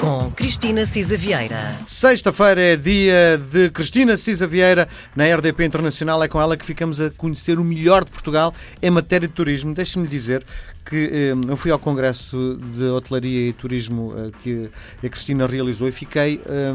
com Cristina Cisa Vieira. Sexta-feira é dia de Cristina Cisa Vieira na RDP Internacional. É com ela que ficamos a conhecer o melhor de Portugal em matéria de turismo. Deixe-me dizer que eh, eu fui ao Congresso de Hotelaria e Turismo eh, que a Cristina realizou e fiquei eh,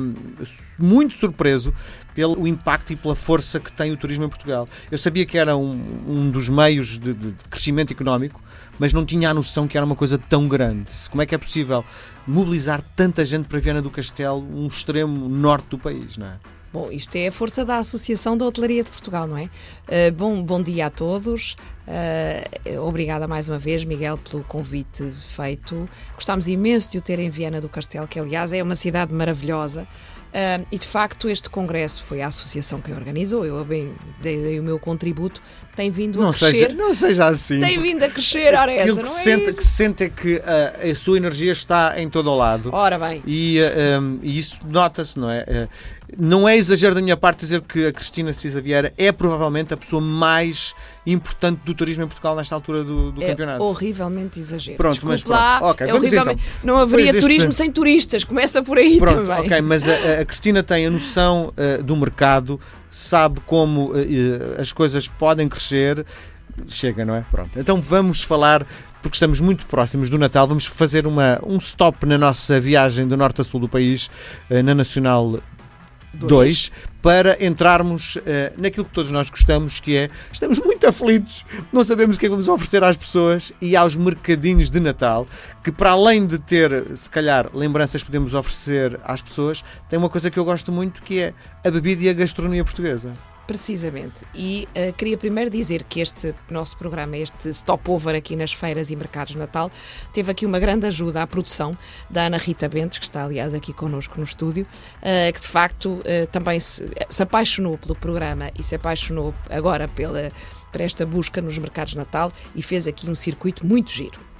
muito surpreso pelo impacto e pela força que tem o turismo em Portugal. Eu sabia que era um, um dos meios de, de, crescimento económico, mas não tinha a noção que era uma coisa tão grande. Como é que é possível mobilizar tanta gente para Viana do Castelo, um extremo norte do país, não é? Bom, isto é a força da Associação da Hotelaria de Portugal, não é? Uh, bom, bom dia a todos. Uh, obrigada mais uma vez, Miguel, pelo convite feito. Gostámos imenso de o ter em Viana do Castelo, que aliás é uma cidade maravilhosa. Uh, e de facto, este congresso foi a associação que organizou, eu bem dei, dei o meu contributo, tem vindo não a crescer. Seja, não seja assim. Tem vindo a crescer, ora essa, que não se é sente, isso? que se sente é que uh, a sua energia está em todo o lado. Ora bem. E, uh, um, e isso nota-se, não é? Não é exagero da minha parte dizer que a Cristina Cisa Vieira é provavelmente a pessoa mais importante do turismo em Portugal nesta altura do, do é campeonato. horrivelmente exagero. Pronto, Desculpe mas pronto. lá, Okay, é horrivelmente... então. Não haveria turismo sem turistas, começa por aí Pronto, também. ok, mas a, a Cristina tem a noção uh, do mercado, sabe como uh, as coisas podem crescer. Chega, não é? Pronto. Então vamos falar, porque estamos muito próximos do Natal, vamos fazer uma, um stop na nossa viagem do norte a sul do país, na Nacional 2 para entrarmos uh, naquilo que todos nós gostamos, que é estamos muito aflitos, não sabemos o que é que vamos oferecer às pessoas e aos mercadinhos de Natal, que para além de ter, se calhar, lembranças que podemos oferecer às pessoas, tem uma coisa que eu gosto muito que é a bebida e a gastronomia portuguesa. Precisamente. E uh, queria primeiro dizer que este nosso programa, este stopover aqui nas feiras e mercados de Natal, teve aqui uma grande ajuda à produção da Ana Rita Bentes, que está aliás aqui connosco no estúdio, uh, que de facto uh, também se, se apaixonou pelo programa e se apaixonou agora pela, por esta busca nos mercados de Natal e fez aqui um circuito muito giro.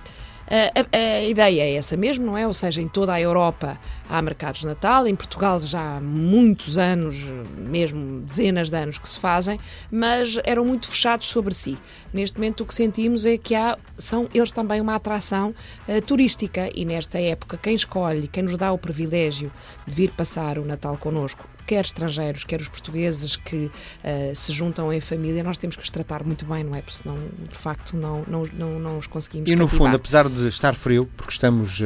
A, a, ideia é essa mesmo, não é? Ou seja, em toda a Europa há mercados de Natal, em Portugal já há muitos anos, mesmo dezenas de anos que se fazem, mas eram muito fechados sobre si. Neste momento o que sentimos é que há, são eles também uma atração uh, turística e nesta época quem escolhe, quem nos dá o privilégio de vir passar o Natal connosco, quer estrangeiros, quer os portugueses que uh, se juntam em família, nós temos que os tratar muito bem, não é? Porque senão, de facto, não, não, não, não os conseguimos E no cativar. fundo, apesar de estar frio, porque estamos, uh,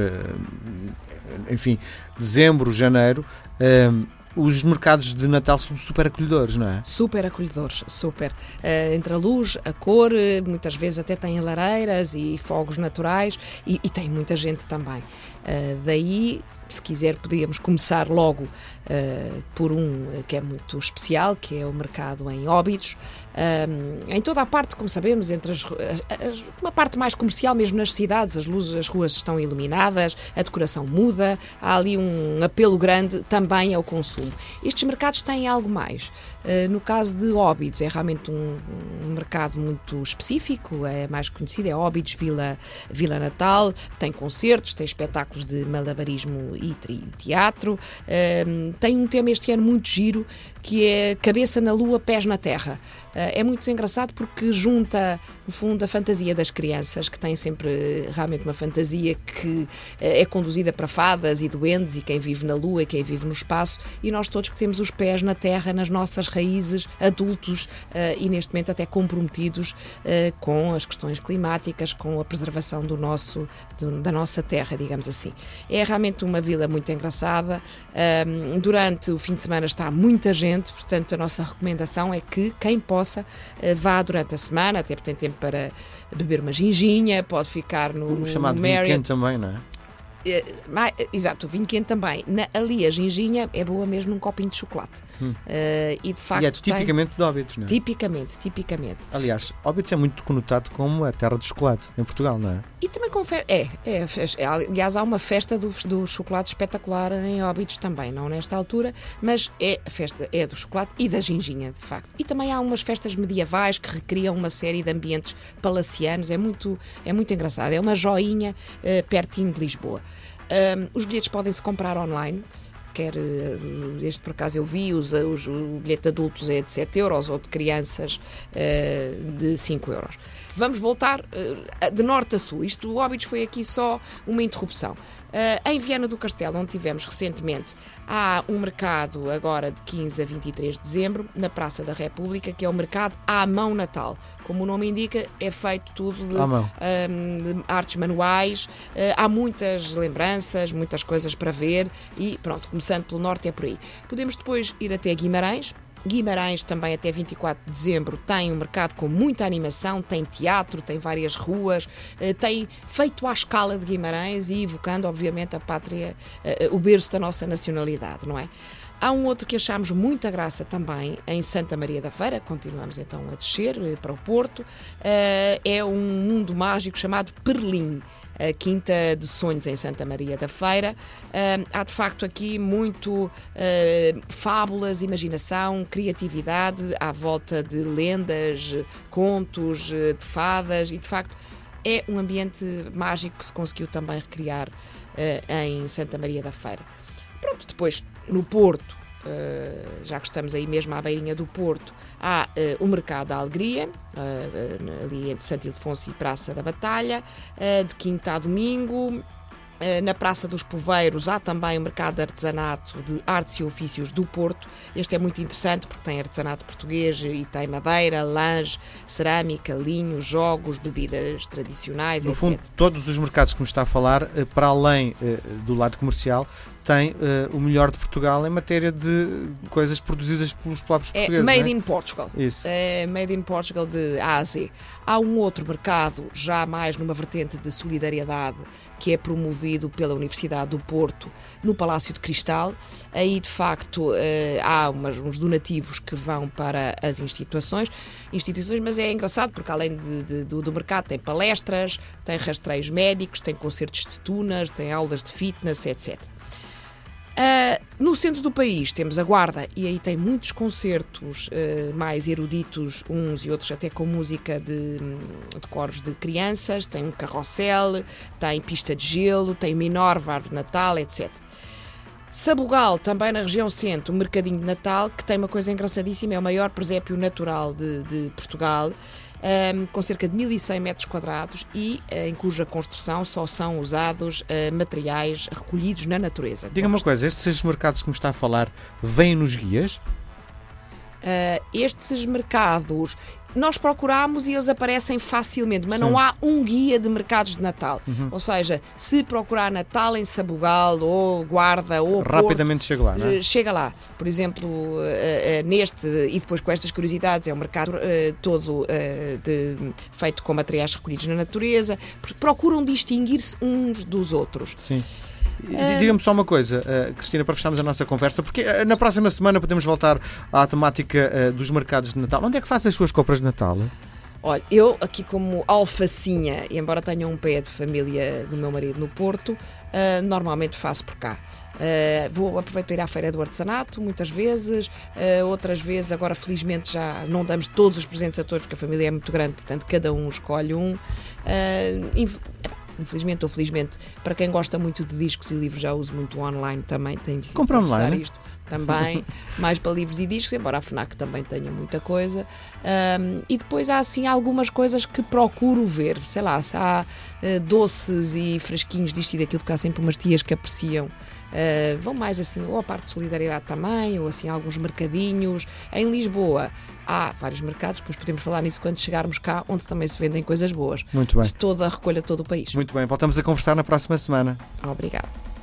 enfim, dezembro, janeiro, uh, os mercados de Natal são super acolhedores, não é? Super acolhedores, super. Uh, entre a luz, a cor, muitas vezes até têm lareiras e fogos naturais e, e tem muita gente também. Uh, daí, se quiser, podíamos começar logo uh, por um que é muito especial, que é o mercado em Óbidos. Um, em toda a parte, como sabemos, entre as, as, uma parte mais comercial, mesmo nas cidades, as luzes, as ruas estão iluminadas, a decoração muda, há ali um apelo grande também ao consumo. Estes mercados têm algo mais. Uh, no caso de Óbidos, é realmente um, um, mercado muito específico, é mais conhecido, é Óbidos Vila, Vila Natal, tem concertos, tem espetáculos de malabarismo e teatro, uh, tem um tema este ano muito giro, que é Cabeça na Lua, Pés na Terra. Uh, é muito engraçado porque junta, no fundo, a fantasia das crianças, que têm sempre realmente uma fantasia que é conduzida para fadas e duendes, e quem vive na Lua e quem vive no espaço, e nós todos que temos os pés na Terra, nas nossas raízes, adultos uh, e neste momento até comprometidos uh, com as questões climáticas, com a preservação do nosso, do, da nossa terra, digamos assim. É realmente uma vila muito engraçada. Um, durante o fim de semana está muita gente, portanto a nossa recomendação é que quem possa uh, vá durante a semana, até porque tem tempo para beber uma ginginha, pode ficar no, o no chamado Marriott. weekend também, não é? Uh, exato, o vinho quente também. Na, ali a ginginha é boa mesmo num copinho de chocolate. Hum. Uh, e de facto. E é tipicamente tem... de Óbidos, não é? Tipicamente, tipicamente. Aliás, Óbidos é muito conotado como a terra do chocolate em Portugal, não é? E também com fe... é, é, é, aliás, há uma festa do, do chocolate espetacular em Óbidos também, não nesta altura, mas é a festa é do chocolate e da ginginha, de facto. E também há umas festas medievais que recriam uma série de ambientes palacianos, é muito, é muito engraçado. É uma joinha uh, pertinho de Lisboa. Um, os bilhetes podem-se comprar online. Quer, este por acaso eu vi, os, os, o bilhete de adultos é de 7 euros ou de crianças uh, de 5 euros. Vamos voltar uh, de norte a sul. Isto, o Óbidos foi aqui só uma interrupção. Uh, em Viana do Castelo, onde tivemos recentemente, há um mercado agora de 15 a 23 de dezembro, na Praça da República, que é o mercado à mão natal. Como o nome indica, é feito tudo de, um, de artes manuais, uh, há muitas lembranças, muitas coisas para ver e pronto, começando pelo norte é por aí. Podemos depois ir até Guimarães, Guimarães também até 24 de dezembro tem um mercado com muita animação, tem teatro, tem várias ruas, eh, tem feito à escala de Guimarães e evocando obviamente a pátria, eh, o berço da nossa nacionalidade, não é? Há um outro que achamos muita graça também em Santa Maria da Feira, continuamos então a descer eh, para o Porto, eh, é um mundo mágico chamado Perlim a Quinta de Sonhos em Santa Maria da Feira. Há de facto aqui muito fábulas, imaginação, criatividade à volta de lendas, contos, de fadas e de facto é um ambiente mágico que se conseguiu também recriar em Santa Maria da Feira. Pronto, depois no Porto, já que estamos aí mesmo à beirinha do Porto, há uh, o Mercado da Alegria, uh, ali entre Santo Ildefonso e Praça da Batalha, de quinta a domingo. Na Praça dos Poveiros há também o Mercado de Artesanato de Artes e Ofícios do Porto. Este é muito interessante porque tem artesanato português e tem madeira, lãs, cerâmica, linho, jogos, bebidas tradicionais, no etc. fundo, todos os mercados que me está a falar, para além do lado comercial, tem uh, o melhor de Portugal em matéria de coisas produzidas pelos próprios é portugueses. Made é? in Portugal. Isso. É made in Portugal de A a Z. Há um outro mercado, já mais numa vertente de solidariedade, que é promovido pela Universidade do Porto no Palácio de Cristal. Aí, de facto, uh, há uns donativos que vão para as instituições, instituições mas é engraçado porque, além de, de, do, do mercado, tem palestras, tem rastreios médicos, tem concertos de tunas, tem aulas de fitness, etc. Uh, no centro do país temos a Guarda e aí tem muitos concertos uh, mais eruditos, uns e outros até com música de, de coros de crianças, tem um carrossel, tem pista de gelo, tem Minorva, árvore de Natal, etc. Sabugal, também na região centro, um mercadinho de Natal que tem uma coisa engraçadíssima, é o maior presépio natural de, de Portugal. Um, com cerca de 1.100 metros quadrados e uh, em cuja construção só são usados uh, materiais recolhidos na natureza. Diga-me uma coisa, estes mercados que me está a falar vêm nos guias? Uh, estes mercados nós procuramos e eles aparecem facilmente, mas Sim. não há um guia de mercados de Natal. Uhum. Ou seja, se procurar Natal em Sabugal ou Guarda ou Rapidamente Porto, chega lá, não é? chega lá. Por exemplo, uh, uh, neste, e depois com estas curiosidades, é um mercado todo de, feito com materiais recolhidos na natureza, procuram distinguir-se uns dos outros. Sim. Diga-me só uma coisa, uh, Cristina, para fecharmos a nossa conversa, porque uh, na próxima semana podemos voltar à temática uh, dos mercados de Natal. Onde é que faz as suas compras de Natal? Olha, eu aqui como alfacinha, embora tenha um pé de família do meu marido no Porto, normalmente faço por cá. Uh, vou aproveitar ir à feira do artesanato muitas vezes, uh, outras vezes, agora felizmente já não damos todos os presentes a todos porque a família é muito grande, portanto cada um escolhe um. Infelizmente ou felizmente, para quem gosta muito de discos e livros, já uso muito online também, tenho de Compra online. isto também, mais para livros e discos, embora a FNAC também tenha muita coisa. Um, e depois há assim algumas coisas que procuro ver, sei lá, se há uh, doces e fresquinhos disto e daquilo, porque há sempre umas tias que apreciam. Uh, vão mais assim, ou a parte de solidariedade também, ou assim alguns mercadinhos. Em Lisboa há vários mercados, depois podemos falar nisso quando chegarmos cá, onde também se vendem coisas boas. Muito bem. De toda a recolha de todo o país. Muito bem, voltamos a conversar na próxima semana. Obrigada.